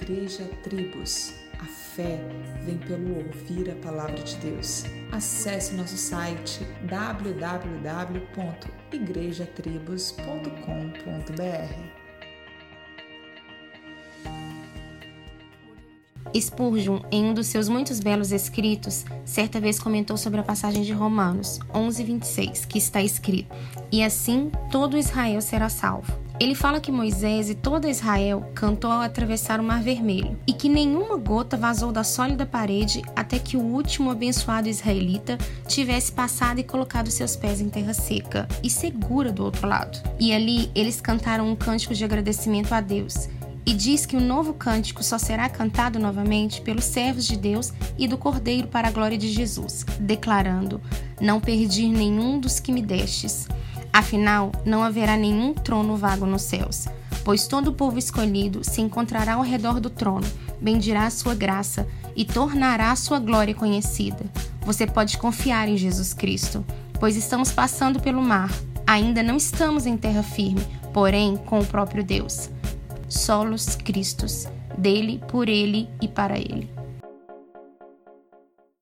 Igreja Tribos. A fé vem pelo ouvir a palavra de Deus. Acesse nosso site www.igrejatribos.com.br. Spurgeon, em um dos seus muitos belos escritos, certa vez comentou sobre a passagem de Romanos 11:26, que está escrito: "E assim todo Israel será salvo". Ele fala que Moisés e toda Israel cantou ao atravessar o Mar Vermelho e que nenhuma gota vazou da sólida parede até que o último abençoado israelita tivesse passado e colocado seus pés em terra seca e segura do outro lado. E ali eles cantaram um cântico de agradecimento a Deus. E diz que o novo cântico só será cantado novamente pelos servos de Deus e do Cordeiro para a glória de Jesus, declarando: Não perdi nenhum dos que me destes. Afinal, não haverá nenhum trono vago nos céus, pois todo o povo escolhido se encontrará ao redor do trono, bendirá a sua graça e tornará a sua glória conhecida. Você pode confiar em Jesus Cristo, pois estamos passando pelo mar. Ainda não estamos em terra firme, porém com o próprio Deus. Solos Cristos, dele, por ele e para ele.